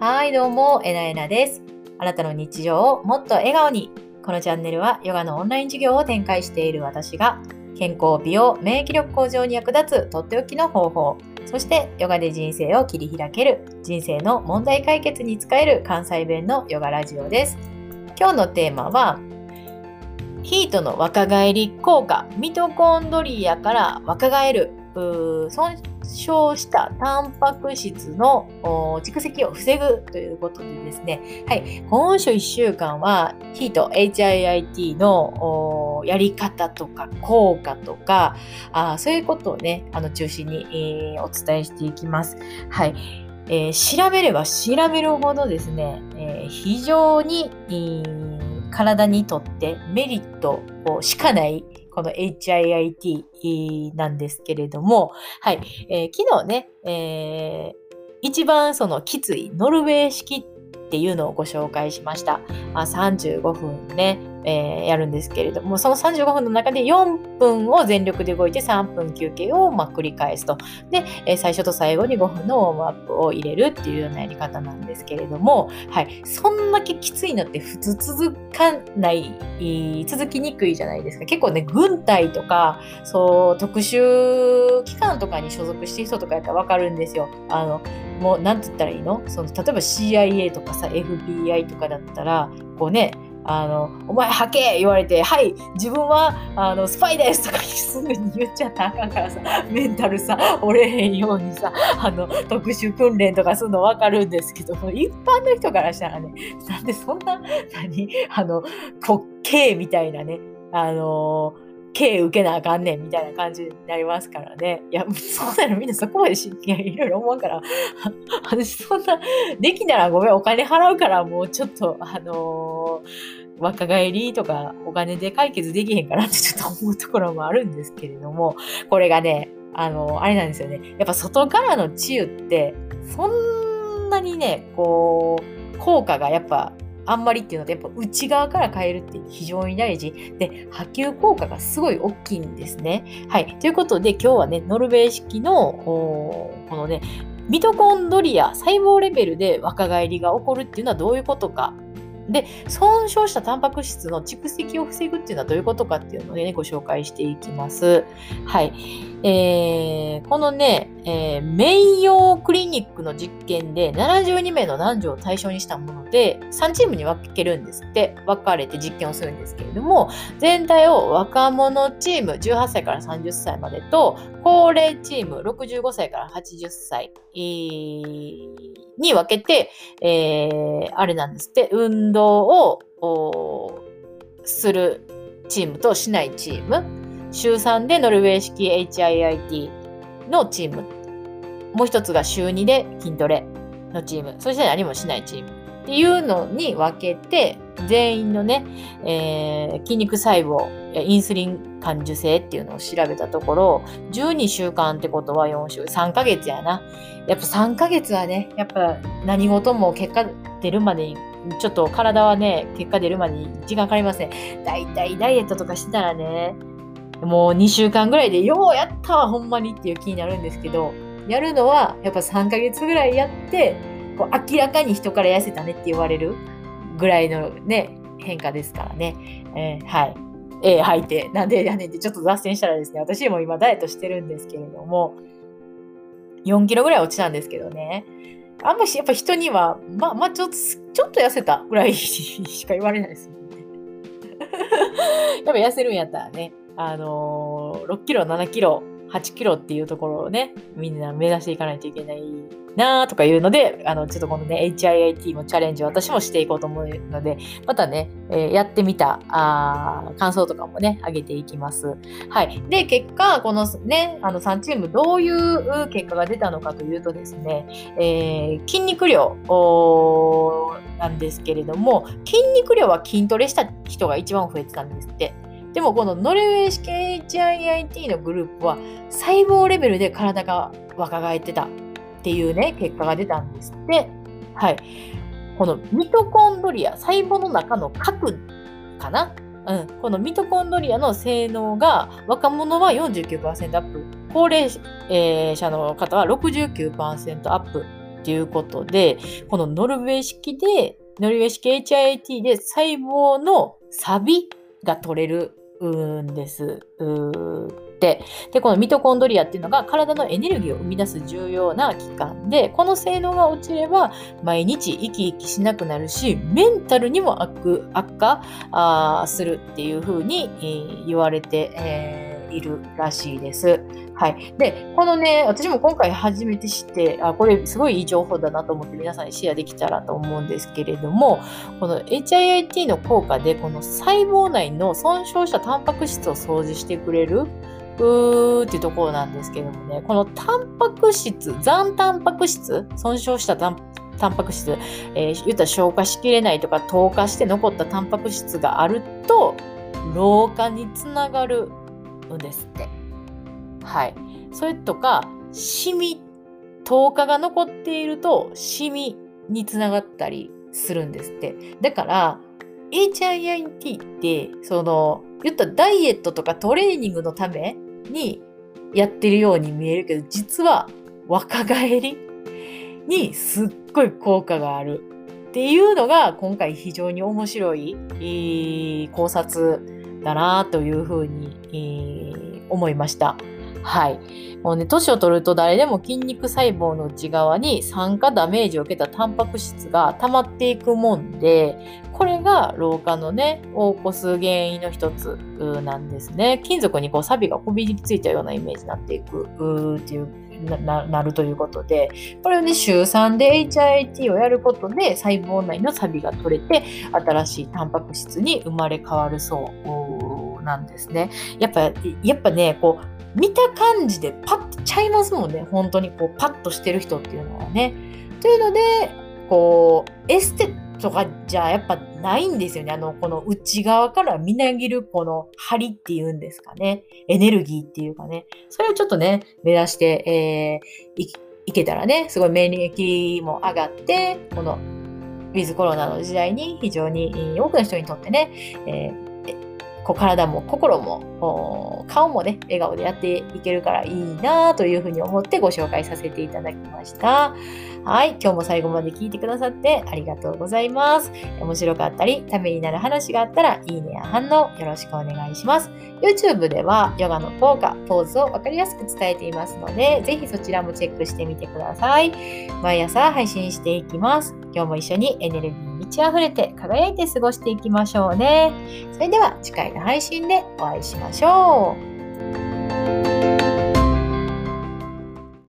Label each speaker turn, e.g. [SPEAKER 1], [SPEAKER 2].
[SPEAKER 1] はい、どうも、えなえなです。あなたの日常をもっと笑顔に。このチャンネルはヨガのオンライン授業を展開している私が、健康、美容、免疫力向上に役立つとっておきの方法、そしてヨガで人生を切り開ける、人生の問題解決に使える関西弁のヨガラジオです。今日のテーマは、ヒートの若返り効果、ミトコンドリアから若返る、傷したタンパク質の蓄積を防ぐということでですね、はい、今週1週間はヒート HIIT のやり方とか効果とかあそういうことをねあの中心に、えーお伝えしていきます。はい。えー調べれば調べるほどですね、えー非常に、えー体にとってメリットしかないこの HIIT なんですけれども、はい、えー昨日ね、えー一番そのきついノルウェー式っていうのをご紹介しました。あ35分ね、えーやるんですけれども、その35分の中で4分を全力で動いて3分休憩をま繰り返すと。で、えー最初と最後に5分のウォームアップを入れるっていうようなやり方なんですけれども、はい、そんだけきついのって普通続かない、続きにくいじゃないですか。結構ね、軍隊とか、そう、特殊機関とかに所属してる人とかやったらわかるんですよ。あの、もう、なんて言ったらいいの？その、例えば CIA とかさ、FBI とかだったら、こうね、あの、お前吐け言われて、はい、自分は、あの、スパイですとか すぐに言っちゃったらあかんからさ、メンタルさ、折れへんようにさ、あの、特殊訓練とかするのわかるんですけど、一般の人からしたらね、なんでそんな、何、あの、こう、刑みたいなね、あの刑受けなあかんねんみたいな感じになりますからね。いや、そうなのみんなそこまで真剣いろいろ思うから、私そんな、できたらごめん、お金払うからもうちょっと、あのー若返りとかお金で解決できへんかなってちょっと思うところもあるんですけれども、これがね、あのあれなんですよね。やっぱ外からの治癒って、そんなにね、こう、効果がやっぱあんまりっていうので、やっぱ内側から変えるって非常に大事。で、波及効果がすごい大きいんですね。はい。ということで、今日はね、ノルウェー式の、ーこのね、ミトコンドリア、細胞レベルで若返りが起こるっていうのはどういうことか。で、損傷したタンパク質の蓄積を防ぐっていうのはどういうことかっていうのでね、ご紹介していきます。はい。えーこのね、えーメイヨークリニックの実験で72名の男女を対象にしたもので、3チームに分けるんですって、分かれて実験をするんですけれども、全体を若者チーム18歳から30歳までと、高齢チーム65歳から80歳、に分けて、えーあれなんですって、運動をするチームとしないチーム、週3でノルウェー式 HIIT のチーム、もう一つが週2で筋トレのチーム、そして何もしないチームっていうのに分けて、全員のね、えー筋肉細胞、インスリン感受性っていうのを調べたところ、12週間ってことは4週、3ヶ月やな。やっぱ3ヶ月はね、やっぱ何事も結果出るまでに、ちょっと体はね、結果出るまでに時間かかりますね。だいたいダイエットとかしてたらね、もう2週間ぐらいで、ようやったわ、ほんまにっていう気になるんですけど、やるのはやっぱ3ヶ月ぐらいやって、こう明らかに人から痩せたねって言われるぐらいのね、変化ですからね。えーはい。えー、はいて、なんでやねんってちょっと脱線したらですね、私も今ダイエットしてるんですけれども、4キロぐらい落ちたんですけどね。あんまし、やっぱ人には、まあ、まあ、ちょっと、ちょっと痩せたぐらいしか言われないですもんね。やっぱ痩せるんやったらね、あのー6キロ、7キロ、8キロっていうところをね、みんな目指していかないといけないなとかいうので、あの、ちょっとこのね、HIIT もチャレンジを私もしていこうと思うので、またね、えーやってみたあ感想とかもね、上げていきます。はい。で、結果、このね、あの3チームどういう結果が出たのかというとですね、えー筋肉量なんですけれども、筋肉量は筋トレした人が一番増えてたんですって。でもこのノルウェー式 HIIT のグループは細胞レベルで体が若返ってたっていうね、結果が出たんですって。はい。このミトコンドリア、細胞の中の核かな？うん、このミトコンドリアの性能が若者は49%アップ、高齢、者の方は69%アップっていうことで、このノルウェー式で、ノルウェー式 HIIT で細胞のサビが取れるんです。でこのミトコンドリアっていうのが体のエネルギーを生み出す重要な器官でこの性能が落ちれば毎日生き生きしなくなるしメンタルにも悪悪化するっていうふうに、言われて、えーいるらしいです。はい。で、このね、私も今回初めて知って、あ、これすごいいい情報だなと思って皆さんにシェアできたらと思うんですけれども、この HIIT の効果で、この細胞内の損傷したタンパク質を掃除してくれるうーっていうところなんですけどもね、このタンパク質、残タンパク質、損傷したタンタンパク質、えー、言ったら消化しきれないとか透過して残ったタンパク質があると老化につながるんですって。はい。それとか、シミ、10日が残っていると、シミにつながったりするんですって。だから、HIIT って、その、言ったダイエットとかトレーニングのためにやってるように見えるけど、実は若返りにすっごい効果があるっていうのが今回非常に面白い考察だなというふうに、え、思いました。はい。もうね、年を取ると誰でも筋肉細胞の内側に酸化ダメージを受けたタンパク質が溜まっていくもんで、これが老化のね、を起こす原因の一つなんですね。金属にこう錆がこびりついたようなイメージになっていくっていうななるということで、これをね、週3で HIT をやることで細胞内の錆が取れて、新しいタンパク質に生まれ変わるそうなんですね。やっぱ、やっぱね、こう、見た感じでパッとちゃいますもんね。本当にこう、パッとしてる人っていうのはね。というので、こう、エステとかじゃやっぱないんですよね。あの、この内側からみなぎるこの張りっていうんですかね。エネルギーっていうかね。それをちょっとね、目指して、えー、いけたらね、すごい免疫も上がって、このウィズコロナの時代に非常に多くの人にとってね、えーこう体も心も顔もね笑顔でやっていけるからいいなというふうに思ってご紹介させていただきました。はい。今日も最後まで聞いてくださってありがとうございます。面白かったり、ためになる話があったら、いいねや反応よろしくお願いします。YouTube ではヨガの効果、ポーズをわかりやすく伝えていますので、ぜひそちらもチェックしてみてください。毎朝配信していきます。今日も一緒にエネルギー満ち溢れて輝いて過ごしていきましょうね。それでは次回の配信でお会いしましょう。